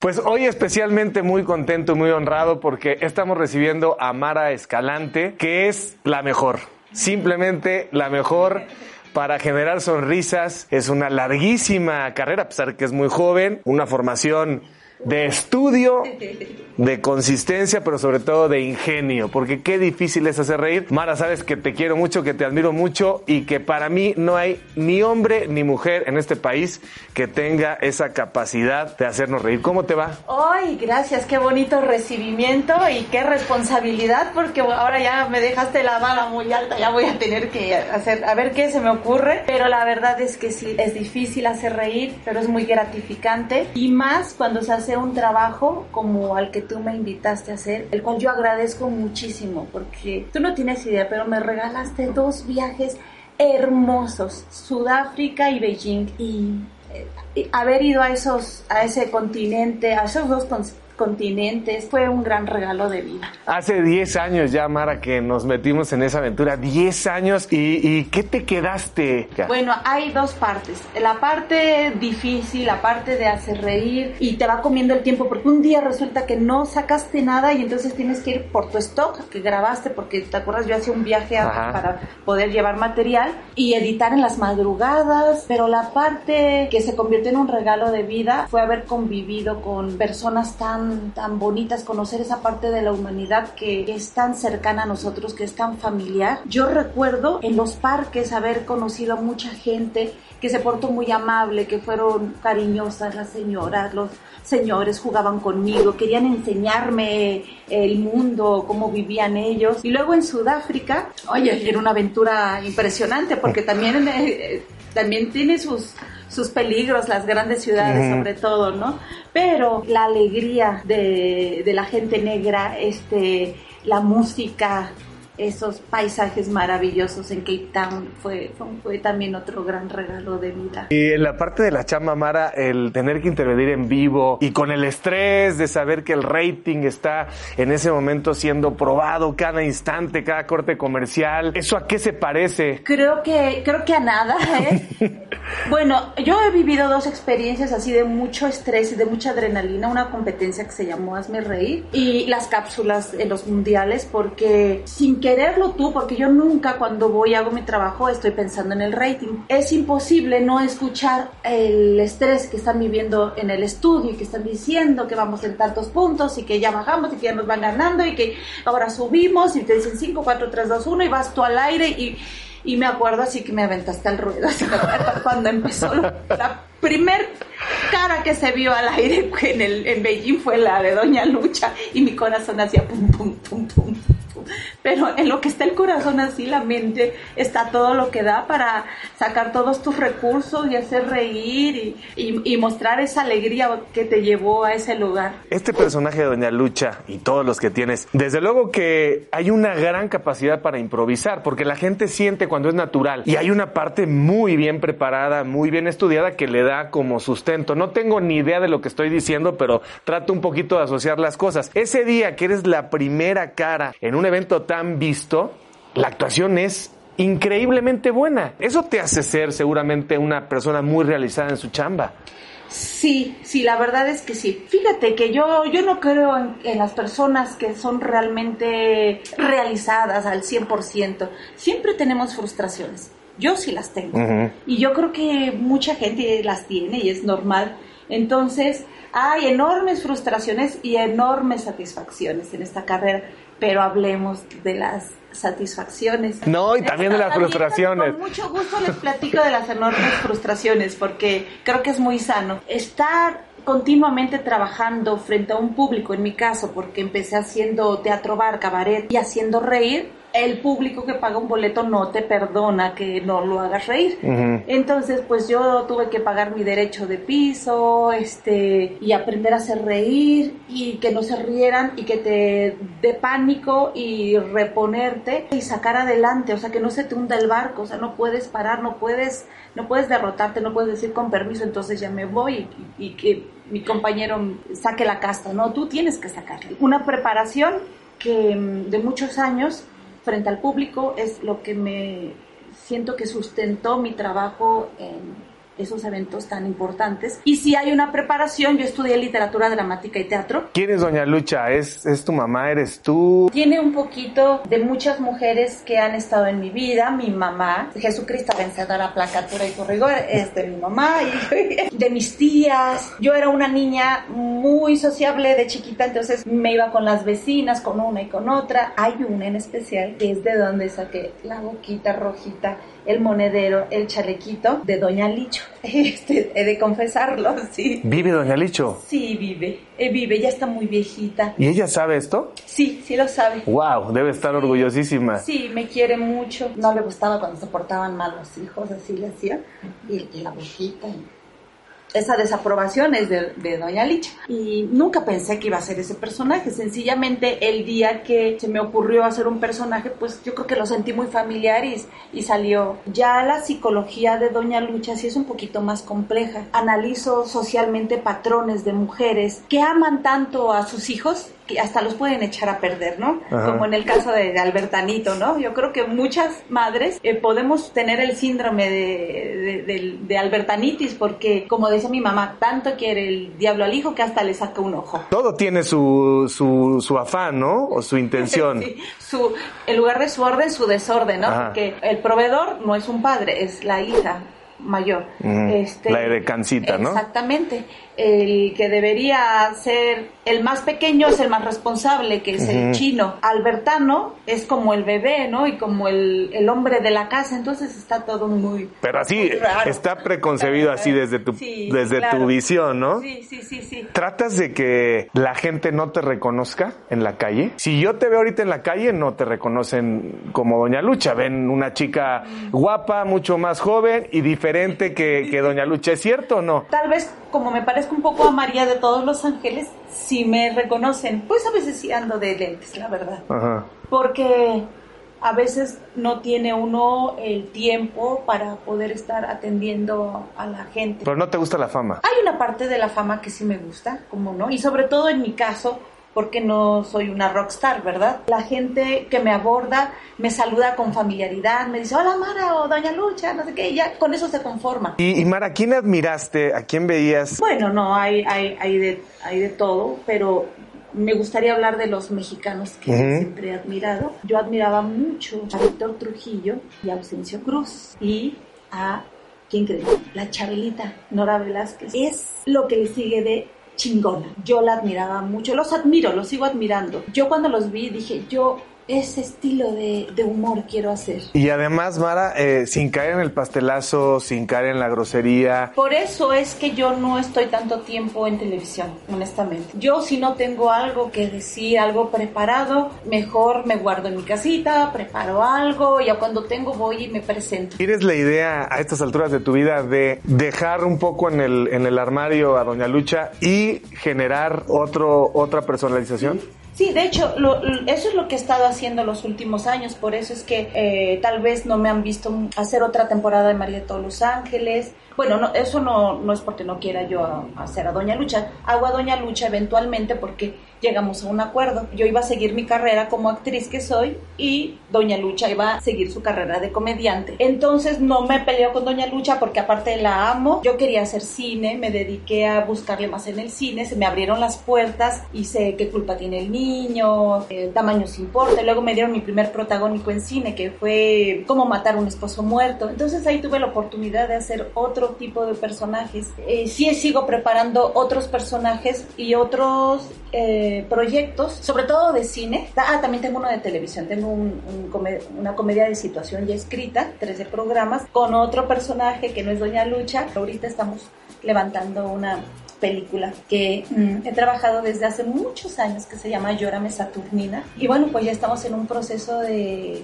Pues hoy especialmente muy contento y muy honrado porque estamos recibiendo a Mara Escalante, que es la mejor, simplemente la mejor para generar sonrisas. Es una larguísima carrera, a pesar que es muy joven, una formación de estudio, de consistencia, pero sobre todo de ingenio, porque qué difícil es hacer reír. Mara, sabes que te quiero mucho, que te admiro mucho y que para mí no hay ni hombre ni mujer en este país que tenga esa capacidad de hacernos reír. ¿Cómo te va? Ay, gracias, qué bonito recibimiento y qué responsabilidad, porque ahora ya me dejaste la vara muy alta, ya voy a tener que hacer, a ver qué se me ocurre, pero la verdad es que sí, es difícil hacer reír, pero es muy gratificante y más cuando se hace un trabajo como al que tú me invitaste a hacer, el cual yo agradezco muchísimo, porque tú no tienes idea, pero me regalaste dos viajes hermosos, Sudáfrica y Beijing, y, eh, haber ido a esos, a ese continente, a esos dos continentes. Fue un gran regalo de vida. Hace 10 años ya, Mara, que nos metimos en esa aventura. 10 años. ¿Y, qué te quedaste? Bueno, hay dos partes. La parte difícil, la parte de hacer reír y te va comiendo el tiempo porque un día resulta que no sacaste nada y entonces tienes que ir por tu stock que grabaste porque te acuerdas yo hacía un viaje para poder llevar material y editar en las madrugadas. Pero la parte que se convirtió en un regalo de vida fue haber convivido con personas tan tan, bonitas, conocer esa parte de la humanidad que es tan cercana a nosotros, que es tan familiar. Yo recuerdo en los parques haber conocido a mucha gente que se portó muy amable, que fueron cariñosas las señoras, los señores jugaban conmigo, querían enseñarme el mundo, cómo vivían ellos. Y luego en Sudáfrica, oye, era una aventura impresionante porque también, eh, también tiene sus sus peligros, las grandes ciudades sobre todo, ¿no? Pero la alegría de, de la gente negra, este, la música, esos paisajes maravillosos en Cape Town fue, fue, también otro gran regalo de vida. Y en la parte de la chamba, Mara, el tener que intervenir en vivo y con el estrés de saber que el rating está en ese momento siendo probado cada instante, cada corte comercial, ¿eso a qué se parece? Creo que, creo que a nada, ¿eh? bueno, yo he vivido dos experiencias así de mucho estrés y de mucha adrenalina, una competencia que se llamó Hazme Reír y las cápsulas en los mundiales porque sin que quererlo tú, porque yo nunca cuando voy hago mi trabajo estoy pensando en el rating. Es imposible no escuchar el estrés que están viviendo en el estudio y que están diciendo que vamos en tantos puntos y que ya bajamos y que ya nos van ganando y que ahora subimos y te dicen 5, 4, 3, 2, 1 y vas tú al aire y, y me acuerdo así que me aventaste al ruedo, así cuando empezó la primer cara que se vio al aire en, el, en Beijing fue la de Doña Lucha y mi corazón hacía pum, pum, pum, pum pero en lo que está el corazón así, la mente está todo lo que da para sacar todos tus recursos y hacer reír y, mostrar esa alegría que te llevó a ese lugar. Este personaje de Doña Lucha y todos los que tienes, desde luego que hay una gran capacidad para improvisar, porque la gente siente cuando es natural y hay una parte muy bien preparada, muy bien estudiada que le da como sustento. No tengo ni idea de lo que estoy diciendo, pero trato un poquito de asociar las cosas. Ese día que eres la primera cara en un evento tan visto, la actuación es increíblemente buena. Eso te hace ser seguramente una persona muy realizada en su chamba. Sí, sí, la verdad es que sí. Fíjate que yo, yo no creo en, las personas que son realmente realizadas al 100%. Siempre tenemos frustraciones. Yo sí las tengo. Y yo creo que mucha gente las tiene y es normal. Entonces, hay enormes frustraciones y enormes satisfacciones en esta carrera pero hablemos de las satisfacciones. No, y también de las frustraciones. Con mucho gusto les platico de las enormes frustraciones porque creo que es muy sano. Estar continuamente trabajando frente a un público, en mi caso, porque empecé haciendo teatro bar, cabaret y haciendo reír, el público que paga un boleto no te perdona que no lo hagas reír. Entonces, pues yo tuve que pagar mi derecho de piso, este, y aprender a hacer reír y que no se rieran y que te dé pánico y reponerte y sacar adelante, o sea, que no se te hunda el barco, o sea, no puedes parar, no puedes, no puedes derrotarte, no puedes decir con permiso, entonces ya me voy y, y que mi compañero saque la casta, no, tú tienes que sacarle. Una preparación que mm, de muchos años frente al público es lo que me siento que sustentó mi trabajo en, esos eventos tan importantes. Y si hay una preparación, yo estudié literatura dramática y teatro. ¿Quién es Doña Lucha? ¿Es, ¿Es tu mamá? ¿Eres tú? Tiene un poquito de muchas mujeres que han estado en mi vida. Mi mamá, Jesucristo vencedora, placatura y por rigor, es de mi mamá y de mis tías. Yo era una niña muy sociable de chiquita, entonces me iba con las vecinas, con una y con otra. Hay una en especial que es de donde saqué la boquita rojita el monedero, el chalequito de Doña Licho. Este, he de confesarlo, sí. ¿Vive Doña Licho? Sí, vive. Eh, vive, ya está muy viejita. ¿Y ella sabe esto? Sí, sí lo sabe. Wow, debe estar orgullosísima. Sí, me quiere mucho. No le gustaba cuando se portaban mal los hijos, así le hacía. Y, la viejita. Y esa desaprobación es de, Doña Licha. Y nunca pensé que iba a ser ese personaje. Sencillamente el día que se me ocurrió hacer un personaje, pues yo creo que lo sentí muy familiar y, y salió. Ya la psicología de Doña Lucha sí es un poquito más compleja. Analizo socialmente patrones de mujeres que aman tanto a sus hijos que hasta los pueden echar a perder, ¿no? Como en el caso de, Albertanito, ¿no? Yo creo que muchas madres eh, podemos tener el síndrome de, de, Albertanitis porque, como dice mi mamá, tanto quiere el diablo al hijo que hasta le saca un ojo. Todo tiene su, su, su afán, ¿no? O su intención. sí, su, en lugar de su orden, su desorden, ¿no? Porque el proveedor no es un padre, es la hija mayor. este, la edecancita, ¿no? Exactamente el que debería ser el más pequeño es el más responsable, que es el chino. Albertano es como el bebé, ¿no? Y como el, el hombre de la casa, entonces está todo muy... Pero así, está preconcebido así desde tu, desde tu visión, ¿no? Sí, sí, sí, sí. ¿Tratas de que la gente no te reconozca en la calle? Si yo te veo ahorita en la calle, no te reconocen como Doña Lucha. Ven una chica guapa, mucho más joven y diferente que, que Doña Lucha. ¿Es cierto o no? Tal vez como me parezco un poco a María de todos los ángeles, si me reconocen, pues a veces sí ando de lentes, la verdad. Porque a veces no tiene uno el tiempo para poder estar atendiendo a la gente. Pero no te gusta la fama. Hay una parte de la fama que sí me gusta, como no, y sobre todo en mi caso, porque no soy una rockstar, ¿verdad? La gente que me aborda me saluda con familiaridad, me dice, hola Mara o Doña Lucha, no sé qué, y ya con eso se conforma. Y, Mara, ¿a quién admiraste? ¿A quién veías? Bueno, no, hay, hay, hay, de, hay de todo, pero me gustaría hablar de los mexicanos que siempre he admirado. Yo admiraba mucho a Víctor Trujillo y a Ausencio Cruz y a, ¿quién cree? La Chabelita, Nora Velázquez. Es lo que le sigue de chingona. Yo la admiraba mucho, los admiro, los sigo admirando. Yo cuando los vi dije, yo ese estilo de, humor quiero hacer. Y además, Mara, eh, sin caer en el pastelazo, sin caer en la grosería. Por eso es que yo no estoy tanto tiempo en televisión, honestamente. Yo si no tengo algo que decir, algo preparado, mejor me guardo en mi casita, preparo algo, y ya cuando tengo voy y me presento. ¿Tienes la idea a estas alturas de tu vida de dejar un poco en el, en el armario a Doña Lucha y generar otro, otra personalización? Sí, de hecho, eso es lo que he estado haciendo los últimos años, por eso es que eh, tal vez no me han visto hacer otra temporada de María de todos los Ángeles. Bueno, no, eso no, no es porque no quiera yo hacer a Doña Lucha. Hago a Doña Lucha eventualmente porque llegamos a un acuerdo. Yo iba a seguir mi carrera como actriz que soy y Doña Lucha iba a seguir su carrera de comediante. Entonces no me peleó con Doña Lucha porque aparte la amo. Yo quería hacer cine, me dediqué a buscarle más en el cine, se me abrieron las puertas, hice qué culpa tiene el niño, el tamaño se importa. Luego me dieron mi primer protagónico en cine que fue cómo matar a un esposo muerto. Entonces ahí tuve la oportunidad de hacer otro tipo de personajes. Eh, sí sigo preparando otros personajes y otros... Eh, proyectos, sobre todo de cine. Ah, también tengo uno de televisión. Tengo una comedia de situación ya escrita, 13 programas, con otro personaje que no es Doña Lucha. Ahorita estamos levantando una película que mm, he trabajado desde hace muchos años que se llama Llórame Saturnina. Y bueno, pues ya estamos en un proceso de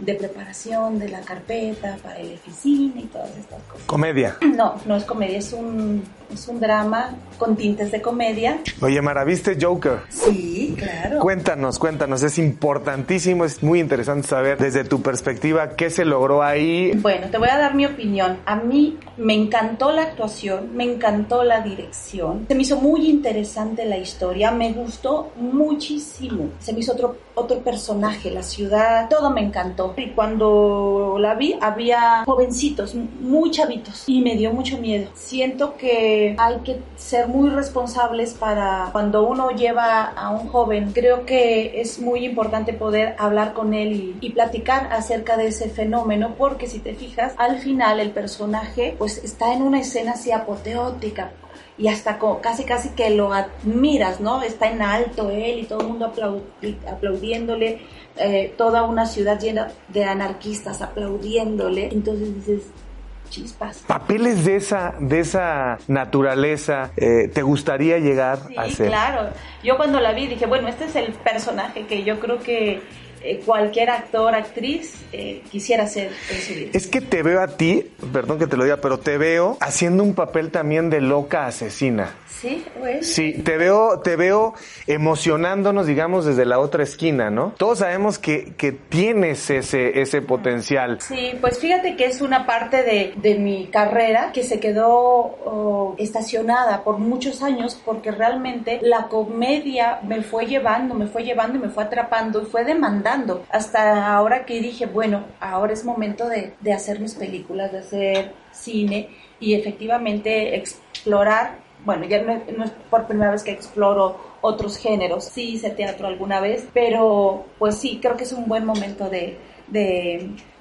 de, preparación de la carpeta para el oficina y todas estas cosas. ¿Comedia? No, no es comedia, es un, es un drama con tintes de comedia. Oye, Mara, ¿viste Joker? Sí, Claro. Cuéntanos, cuéntanos, es importantísimo, es muy interesante saber desde tu perspectiva qué se logró ahí. Bueno, te voy a dar mi opinión. A mí me encantó la actuación, me encantó la dirección, se me hizo muy interesante la historia, me gustó muchísimo. Se me hizo otro, otro personaje, la ciudad, todo me encantó. Y cuando la vi, había jovencitos, muy chavitos, y me dio mucho miedo. Siento que hay que ser muy responsables para cuando uno lleva a un joven. Creo que es muy importante poder hablar con él y, platicar acerca de ese fenómeno, porque si te fijas, al final el personaje pues está en una escena así apoteótica y hasta casi casi que lo admiras, ¿no? Está en alto él y todo el mundo aplaudi- aplaudiéndole, eh, toda una ciudad llena de anarquistas aplaudiéndole, entonces dices, chispas. Papeles de esa, de esa naturaleza, eh, ¿te gustaría llegar Sí, a ser? claro. Yo cuando la vi dije, bueno, este es el personaje que yo creo que cualquier actor, actriz eh, quisiera ser en su vida. Es que te veo a ti, perdón que te lo diga, pero te veo haciendo un papel también de loca asesina. Sí, bueno. Sí, te veo, te veo emocionándonos, digamos, desde la otra esquina, ¿no? Todos sabemos que, que tienes ese, ese potencial. Sí, pues fíjate que es una parte de, de mi carrera que se quedó oh, estacionada por muchos años porque realmente la comedia me fue llevando, me fue llevando y me fue atrapando y fue demandando. Hasta ahora que dije, bueno, ahora es momento de, de hacer mis películas, de hacer cine y efectivamente explorar. Bueno, ya no, es por primera vez que exploro otros géneros. Sí hice teatro alguna vez, pero pues sí, creo que es un buen momento de,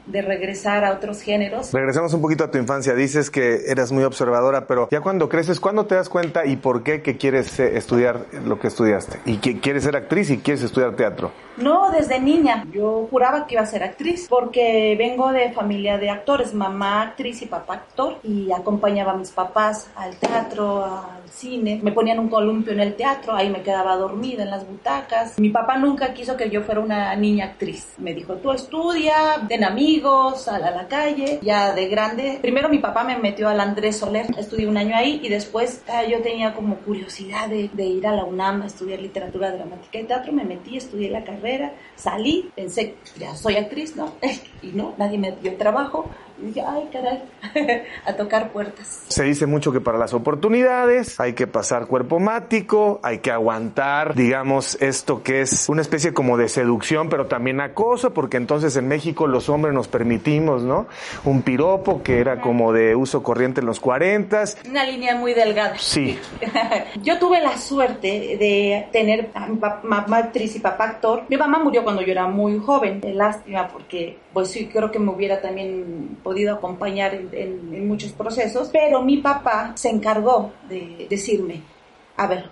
de regresar a otros géneros. Regresamos un poquito a tu infancia. Dices que eras muy observadora, pero ya cuando creces, ¿cuándo te das cuenta y por qué que quieres eh, estudiar lo que estudiaste? Y que quieres ser actriz y quieres estudiar teatro. No, desde niña. Yo juraba que iba a ser actriz porque vengo de familia de actores, mamá actriz y papá actor y acompañaba a mis papás al teatro, al cine. Me ponían un columpio en el teatro, ahí me quedaba dormida en las butacas. Mi papá nunca quiso que yo fuera una niña actriz. Me dijo, tú estudia, ten amigos, sal a la calle. Ya de grande, primero mi papá me metió al Andrés Soler, estudié un año ahí y después ah, yo tenía como curiosidad de, de ir a la UNAM a estudiar literatura dramática y teatro. Me metí, estudié la carrera, salí, pensé, ya soy actriz, ¿no? Y no, nadie me dio trabajo. Y dije, ay, caray, a tocar puertas. Se dice mucho que para las oportunidades hay que pasar cuerpo mático, hay que aguantar, digamos, esto que es una especie como de seducción, pero también acoso, porque entonces en México los hombres nos permitimos, ¿no? Un piropo que era como de uso corriente en los 40. Una línea muy delgada. Sí. Yo tuve la suerte de tener a mi mamá actriz y papá actor. Mi mamá murió cuando yo era muy joven. Lástima porque pues sí creo que me hubiera también podido acompañar en, muchos procesos. Pero mi papá se encargó de decirme, a ver,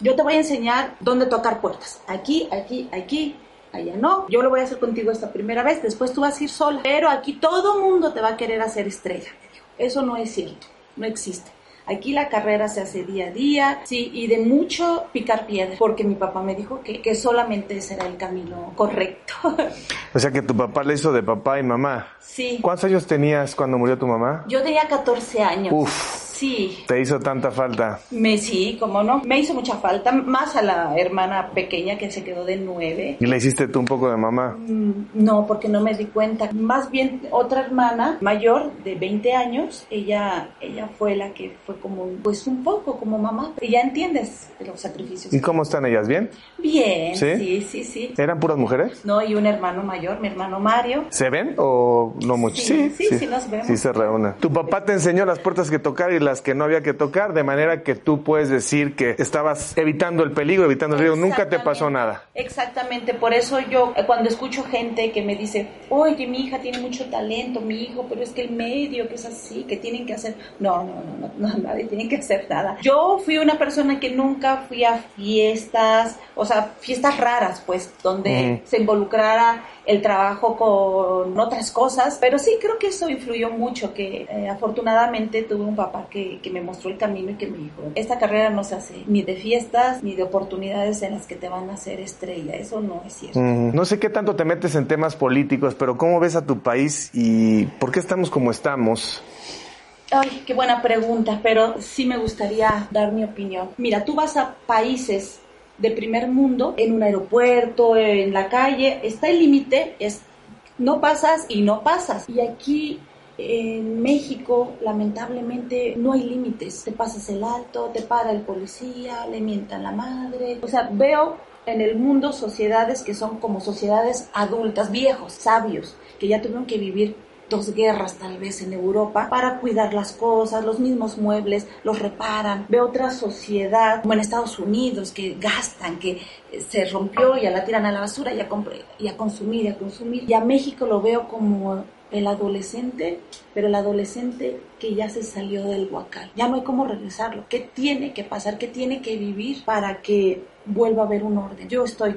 yo te voy a enseñar dónde tocar puertas. Aquí, aquí, aquí. Allá no, yo lo voy a hacer contigo esta primera vez, después tú vas a ir sola. Pero aquí todo mundo te va a querer hacer estrella. Eso no es cierto, no existe. Aquí la carrera se hace día a día, sí, y de mucho picar piedra, porque mi papá me dijo que, que solamente ese era el camino correcto. O sea que tu papá le hizo de papá y mamá. sí, ¿Cuántos años tenías cuando murió tu mamá? yo tenía 14 años. Uf. Sí, Te hizo tanta falta. me sí, como no, me hizo mucha falta, más a la hermana pequeña que se quedó de nueve. Y le hiciste tú un poco de mamá. Mm, No, porque no me di cuenta. Más bien otra hermana mayor de 20 años, ella ella fue la que fue como pues un poco como mamá. Y ya entiendes los sacrificios. ¿Y cómo están ellas? ¿Bien? Bien, ¿Sí? sí, sí, sí. ¿Eran puras mujeres? No, y un hermano mayor, mi hermano Mario. ¿Se ven o no mucho? Sí, sí, sí nos vemos. Sí se reúnen. Tu papá te enseñó las puertas que tocar y las que no había que tocar, de manera que tú puedes decir que estabas evitando el peligro, evitando el riesgo. Nunca te pasó nada. Exactamente, por eso yo eh, cuando escucho gente que me dice, oye, mi hija tiene mucho talento, mi hijo, pero es que el medio, que es así, que tienen que hacer, no, no, no, no, nadie tiene que hacer nada. Yo fui una persona que nunca fui a fiestas, o sea, fiestas raras, pues, donde se involucrara el trabajo con otras cosas, pero sí creo que eso influyó mucho, que eh, afortunadamente tuve un papá que, que me mostró el camino y que me dijo, esta carrera no se hace ni de fiestas ni de oportunidades en las que te van a hacer estrella, eso no es cierto. Mm, No sé qué tanto te metes en temas políticos, pero ¿cómo ves a tu país y por qué estamos como estamos? Ay, qué buena pregunta, pero sí me gustaría dar mi opinión. Mira, tú vas a países de primer mundo, en un aeropuerto, en la calle, está el límite, es no pasas y no pasas. Y aquí en México, lamentablemente, no hay límites. Te pasas el alto, te para el policía, le mientan la madre. O sea, veo en el mundo sociedades que son como sociedades adultas, viejos, sabios, que ya tuvieron que vivir dos guerras tal vez en Europa para cuidar las cosas, los mismos muebles los reparan. Veo otra sociedad como en Estados Unidos que gastan, que eh, se rompió ya la tiran a la basura y a, y a consumir y a consumir. Y a México lo veo como el adolescente, pero el adolescente que ya se salió del huacal. Ya no hay cómo regresarlo. ¿Qué tiene que pasar? ¿Qué tiene que vivir para que vuelva a haber un orden? Yo estoy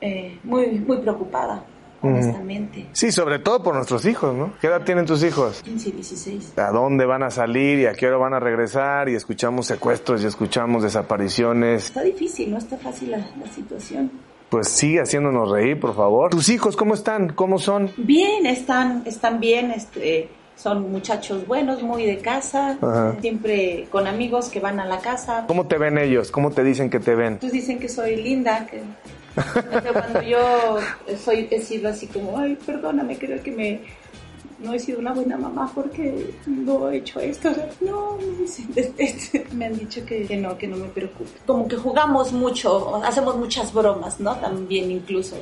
eh, muy, muy preocupada honestamente. Sí, sobre todo por nuestros hijos, ¿no? ¿Qué edad tienen tus hijos? 15 y 16. ¿A dónde van a salir y a qué hora van a regresar? Y escuchamos secuestros y escuchamos desapariciones. Está difícil, no está fácil la, situación. Pues sigue haciéndonos reír, por favor. ¿Tus hijos cómo están? ¿Cómo son? Bien, están, están bien, este son muchachos buenos, muy de casa, siempre con amigos que van a la casa. ¿Cómo te ven ellos? ¿Cómo te dicen que te ven? Pues dicen que soy linda, que cuando yo soy, he sido así como, ay, perdóname, creo que me, no he sido una buena mamá porque no he hecho esto. No, me han dicho que, no, que no me preocupe. Como que jugamos mucho, hacemos muchas bromas, ¿no? También incluso.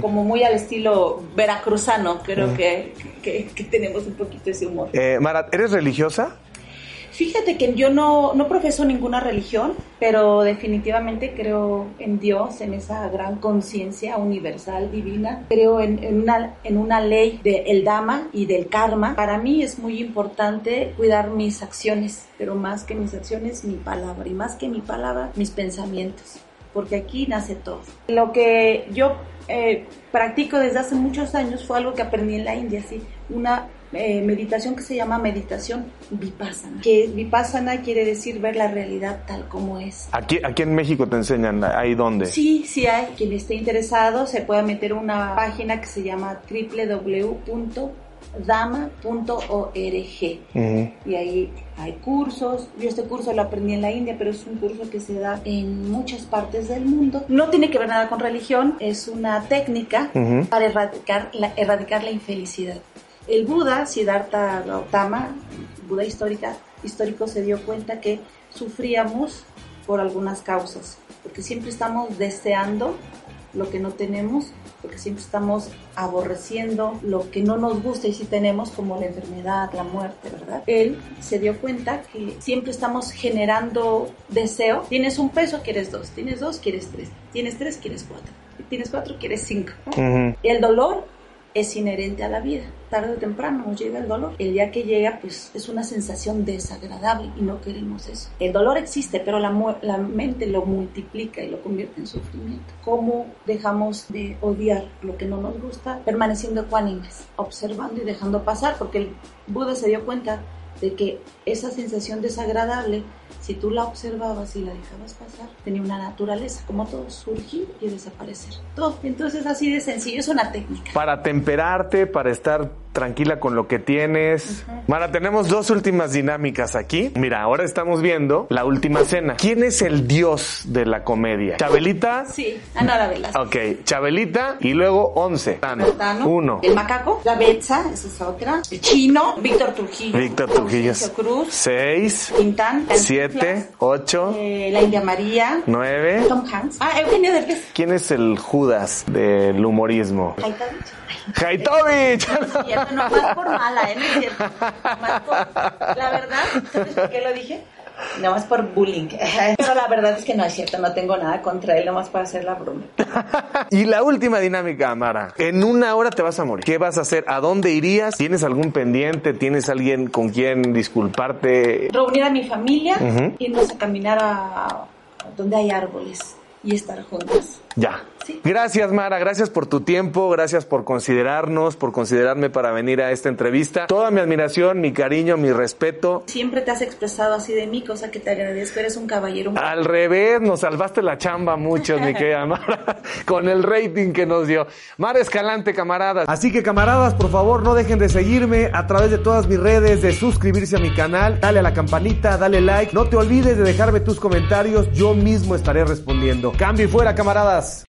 Como muy al estilo veracruzano, creo que, que, tenemos un poquito ese humor. Eh, Mara, ¿eres religiosa? Fíjate que yo no, no profeso ninguna religión, pero definitivamente creo en Dios, en esa gran conciencia universal, divina. Creo en, una, en una ley del Dama y del karma. Para mí es muy importante cuidar mis acciones, pero más que mis acciones, mi palabra. Y más que mi palabra, mis pensamientos. Porque aquí nace todo. Lo que yo eh, practico desde hace muchos años fue algo que aprendí en la India, ¿sí? Una eh, meditación que se llama meditación vipassana. Que vipassana quiere decir ver la realidad tal como es. Aquí, aquí en México te enseñan, ¿ahí dónde? Sí, sí hay. Quien esté interesado se puede meter una página que se llama www dama.org y ahí hay cursos. Yo este curso lo aprendí en la India, pero es un curso que se da en muchas partes del mundo. No tiene que ver nada con religión, es una técnica para erradicar la, erradicar la infelicidad. El Buda, Siddhartha Gautama, Buda histórica, histórico, se dio cuenta que sufríamos por algunas causas, porque siempre estamos deseando lo que no tenemos, porque siempre estamos aborreciendo lo que no nos gusta y si tenemos, como la enfermedad, la muerte, ¿verdad? Él se dio cuenta que siempre estamos generando deseo. Tienes un peso, quieres dos. Tienes dos, quieres tres. Tienes tres, quieres cuatro. Tienes cuatro, quieres cinco. El dolor es inherente a la vida. Tarde o temprano nos llega el dolor. El día que llega, pues es una sensación desagradable y no queremos eso. El dolor existe, pero la, la mente lo multiplica y lo convierte en sufrimiento. ¿Cómo dejamos de odiar lo que no nos gusta? Permaneciendo ecuánimes, observando y dejando pasar, porque el Buda se dio cuenta de que esa sensación desagradable, si tú la observabas y la dejabas pasar, tenía una naturaleza, como todo, surgir y desaparecer. Todo. Entonces así de sencillo, es una técnica. Para temperarte, para estar tranquila con lo que tienes. Mara, tenemos dos últimas dinámicas aquí. Mira, ahora estamos viendo la última cena. ¿Quién es el dios de la comedia? ¿Chabelita? Sí, Ana Velasco. Ok, Chabelita y luego once. Uno. El macaco, la Betsa, esa es otra. El chino, Víctor Trujillo. Víctor Trujillo. Cruz. Seis. Quintán. Siete. Ocho. Eh, la India María. Nueve. Tom Hanks. Ah, Eugenio Derbez. ¿Quién es el Judas del humorismo? Haitovich. No, más por mala, ¿eh? No es cierto. Por, la verdad, ¿sabes por qué lo dije? Nada más por bullying. Pero la verdad es que no es cierto, no tengo nada contra él, nada más para hacer la broma. y la última dinámica, Amara. En una hora te vas a morir. ¿Qué vas a hacer? ¿A dónde irías? ¿Tienes algún pendiente? ¿Tienes alguien con quien disculparte? Reunir a mi familia, irnos a caminar a donde hay árboles y estar juntos. Ya. Gracias, Mara. Gracias por tu tiempo. Gracias por considerarnos, por considerarme para venir a esta entrevista. Toda mi admiración, mi cariño, mi respeto. Siempre te has expresado así de mí, cosa que te agradezco. Eres un caballero. Al revés, nos salvaste la chamba muchos, mi querida Mara, con el rating que nos dio. Mara Escalante, camaradas. Así que, camaradas, por favor, no dejen de seguirme a través de todas mis redes, de suscribirse a mi canal, dale a la campanita, dale like. No te olvides de dejarme tus comentarios. Yo mismo estaré respondiendo. Cambio y fuera, camaradas.